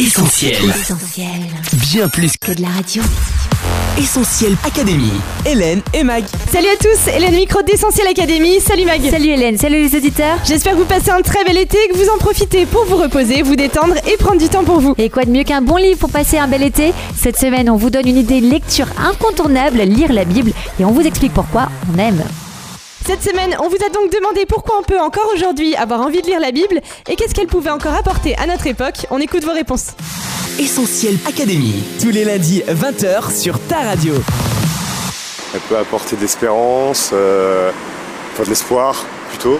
Essentiel. Essentiel. Bien plus Que de la radio. Essentiel Académie. Hélène et Mag. Salut à tous, Hélène Micro d'Essentiel Académie. Salut Mag. Salut Hélène, salut les auditeurs. J'espère que vous passez un très bel été, que vous en profitez pour vous reposer, vous détendre et prendre du temps pour vous. Et quoi de mieux qu'un bon livre pour passer un bel été? Cette semaine, on vous donne une idée de lecture incontournable, lire la Bible, et on vous explique pourquoi on aime. Cette semaine, on vous a donc demandé pourquoi on peut encore aujourd'hui avoir envie de lire la Bible et qu'est-ce qu'elle pouvait encore apporter à notre époque. On écoute vos réponses. Essentiel Académie. Tous les lundis 20h sur ta radio. Elle peut apporter de l'espérance, euh, enfin de l'espoir plutôt.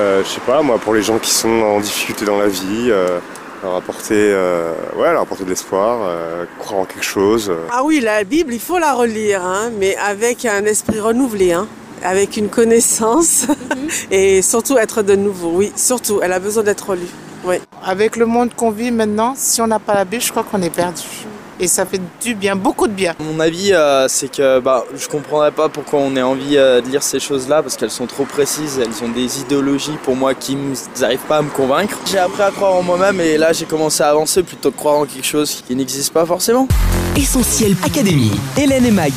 Euh, je sais pas, moi, pour les gens qui sont en difficulté dans la vie, euh, leur apporter, euh, ouais, leur apporter de l'espoir, euh, croire en quelque chose. Ah oui, la Bible, il faut la relire, hein, mais avec un esprit renouvelé, hein, avec une connaissance et surtout être de nouveau. Oui, surtout, elle a besoin d'être lue. Oui. Avec le monde qu'on vit maintenant, si on n'a pas la Bible, je crois qu'on est perdu. Et ça fait du bien, beaucoup de bien. Mon avis, euh, c'est que bah, je comprendrais pas pourquoi on ait envie euh, de lire ces choses-là, parce qu'elles sont trop précises, elles ont des idéologies pour moi qui n'arrivent pas à me convaincre. J'ai appris à croire en moi-même et là j'ai commencé à avancer plutôt que croire en quelque chose qui n'existe pas forcément. Essentiel Académie. Hélène et Mag.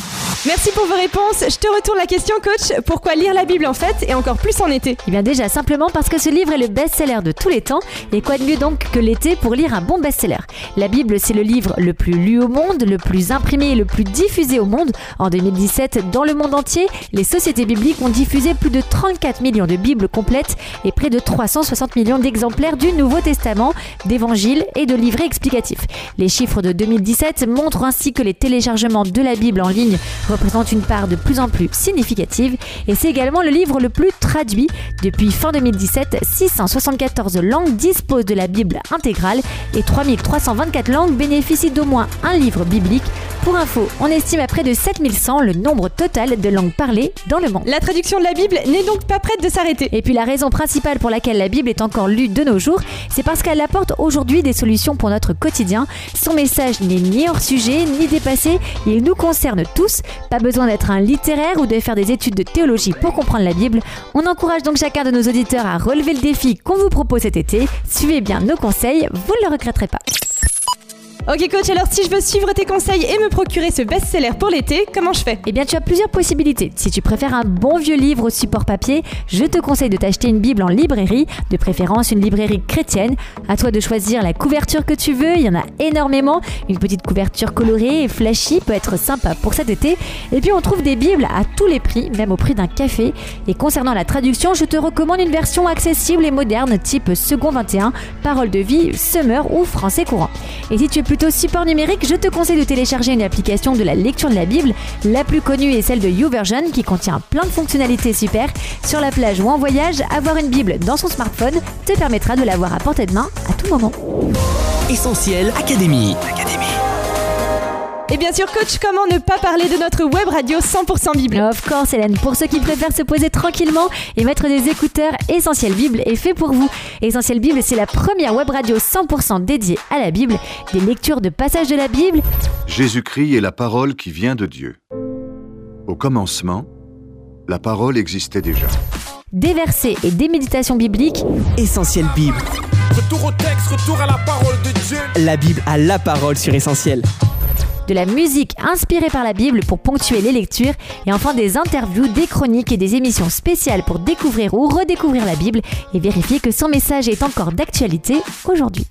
Merci pour vos réponses. Je te retourne la question, coach. Pourquoi lire la Bible en fait et encore plus en été? Eh bien déjà, simplement parce que ce livre est le best-seller de tous les temps, et quoi de mieux donc que l'été pour lire un bon best-seller? La Bible, c'est le livre le plus lu au monde, le plus imprimé et le plus diffusé au monde. En 2017, dans le monde entier, les sociétés bibliques ont diffusé plus de 34 millions de Bibles complètes et près de 360 millions d'exemplaires du Nouveau Testament, d'évangiles et de livrets explicatifs. Les chiffres de 2017 montrent ainsi que les téléchargements de la Bible en ligne représentent une part de plus en plus significative et c'est également le livre le plus traduit. Depuis fin 2017, 674 langues disposent de la Bible intégrale et 3324 langues bénéficient d'au moins un livre biblique. Pour info, on estime à près de 7100 le nombre total de langues parlées dans le monde. La traduction de la Bible n'est donc pas prête de s'arrêter. Et puis la raison principale pour laquelle la Bible est encore lue de nos jours, c'est parce qu'elle apporte aujourd'hui des solutions pour notre quotidien. Son message n'est ni hors sujet, ni dépassé, il nous concerne tous. Pas besoin d'être un littéraire ou de faire des études de théologie pour comprendre la Bible. On encourage donc chacun de nos auditeurs à relever le défi qu'on vous propose cet été. Suivez bien nos conseils, vous ne le regretterez pas. Ok, coach, alors si je veux suivre tes conseils et me procurer ce best-seller pour l'été, comment je fais? Eh bien, tu as plusieurs possibilités. Si tu préfères un bon vieux livre au support papier, je te conseille de t'acheter une Bible en librairie, de préférence une librairie chrétienne. À toi de choisir la couverture que tu veux, il y en a énormément. Une petite couverture colorée et flashy peut être sympa pour cet été. Et puis, on trouve des Bibles à tous les prix, même au prix d'un café. Et concernant la traduction, je te recommande une version accessible et moderne, type Second 21, Parole de vie, Summer ou Français courant. Et si tu es plutôt support numérique, je te conseille de télécharger une application de la lecture de la Bible. La plus connue est celle de YouVersion qui contient plein de fonctionnalités super. Sur la plage ou en voyage, avoir une Bible dans son smartphone te permettra de l'avoir à portée de main à tout moment. Essentiel Académie. Et bien sûr, coach, comment ne pas parler de notre web radio 100% Bible? Of course, Hélène, pour ceux qui préfèrent se poser tranquillement et mettre des écouteurs, Essentiel Bible est fait pour vous. Essentiel Bible, c'est la première web radio 100% dédiée à la Bible, des lectures de passages de la Bible, Jésus-Christ est la parole qui vient de Dieu. Au commencement, la parole existait déjà. des versets et des méditations bibliques, Essentiel Bible. Retour au texte, retour à la parole de Dieu. La Bible a la parole sur Essentiel. De la musique inspirée par la Bible pour ponctuer les lectures, et enfin des interviews, des chroniques et des émissions spéciales pour découvrir ou redécouvrir la Bible et vérifier que son message est encore d'actualité aujourd'hui.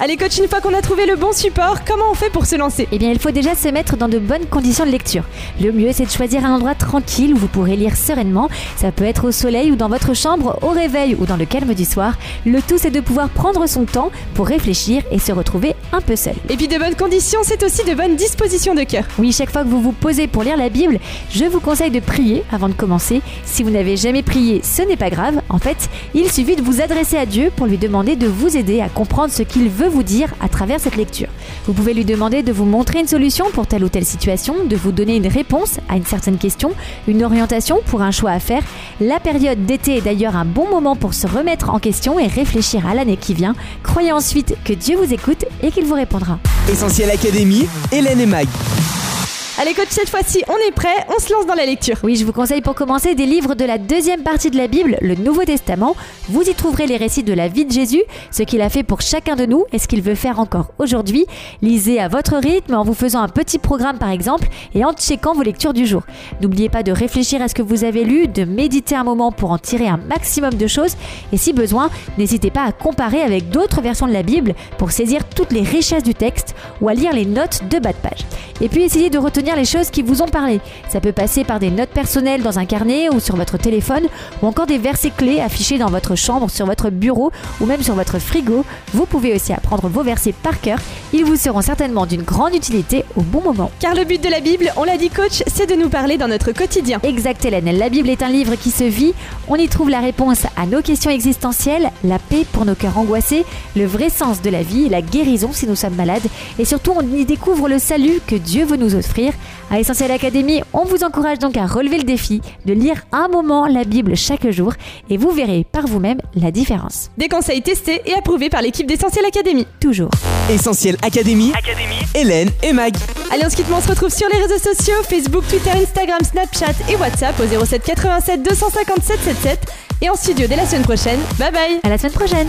Allez, coach, une fois qu'on a trouvé le bon support, comment on fait pour se lancer? Eh bien, il faut déjà se mettre dans de bonnes conditions de lecture. Le mieux, c'est de choisir un endroit tranquille où vous pourrez lire sereinement. Ça peut être au soleil ou dans votre chambre, au réveil ou dans le calme du soir. Le tout, c'est de pouvoir prendre son temps pour réfléchir et se retrouver un peu seul. Et puis de bonnes conditions, c'est aussi de bonnes dispositions de cœur. Oui, chaque fois que vous vous posez pour lire la Bible, je vous conseille de prier avant de commencer. Si vous n'avez jamais prié, ce n'est pas grave. En fait, il suffit de vous adresser à Dieu pour lui demander de vous aider à comprendre ce qu'il veut vous dire à travers cette lecture. Vous pouvez lui demander de vous montrer une solution pour telle ou telle situation, de vous donner une réponse à une certaine question, une orientation pour un choix à faire. La période d'été est d'ailleurs un bon moment pour se remettre en question et réfléchir à l'année qui vient. Croyez ensuite que Dieu vous écoute et qu'il vous répondra. Essentiel Académie, Hélène et Mag. Allez coach, cette fois-ci on est prêt, on se lance dans la lecture. Oui, je vous conseille pour commencer des livres de la deuxième partie de la Bible, le Nouveau Testament. Vous y trouverez les récits de la vie de Jésus, ce qu'il a fait pour chacun de nous et ce qu'il veut faire encore aujourd'hui. Lisez à votre rythme en vous faisant un petit programme par exemple et en checkant vos lectures du jour. N'oubliez pas de réfléchir à ce que vous avez lu, de méditer un moment pour en tirer un maximum de choses et si besoin, n'hésitez pas à comparer avec d'autres versions de la Bible pour saisir toutes les richesses du texte ou à lire les notes de bas de page. Et puis essayez de retenir les choses qui vous ont parlé. Ça peut passer par des notes personnelles dans un carnet ou sur votre téléphone ou encore des versets clés affichés dans votre chambre, sur votre bureau ou même sur votre frigo. Vous pouvez aussi apprendre vos versets par cœur. Ils vous seront certainement d'une grande utilité au bon moment. Car le but de la Bible, on l'a dit coach, c'est de nous parler dans notre quotidien. Exact Hélène, la Bible est un livre qui se vit. On y trouve la réponse à nos questions existentielles, la paix pour nos cœurs angoissés, le vrai sens de la vie, la guérison si nous sommes malades et surtout on y découvre le salut que Dieu veut nous offrir. À Essentiel Academy, on vous encourage donc à relever le défi de lire un moment la Bible chaque jour et vous verrez par vous-même la différence. Des conseils testés et approuvés par l'équipe d'Essentiel Academy. Toujours. Essentiel Académie, Hélène et Mag. Allez, on se quitte, on se retrouve sur les réseaux sociaux Facebook, Twitter, Instagram, Snapchat et WhatsApp au 07 87 257 77 et en studio dès la semaine prochaine. Bye bye. À la semaine prochaine.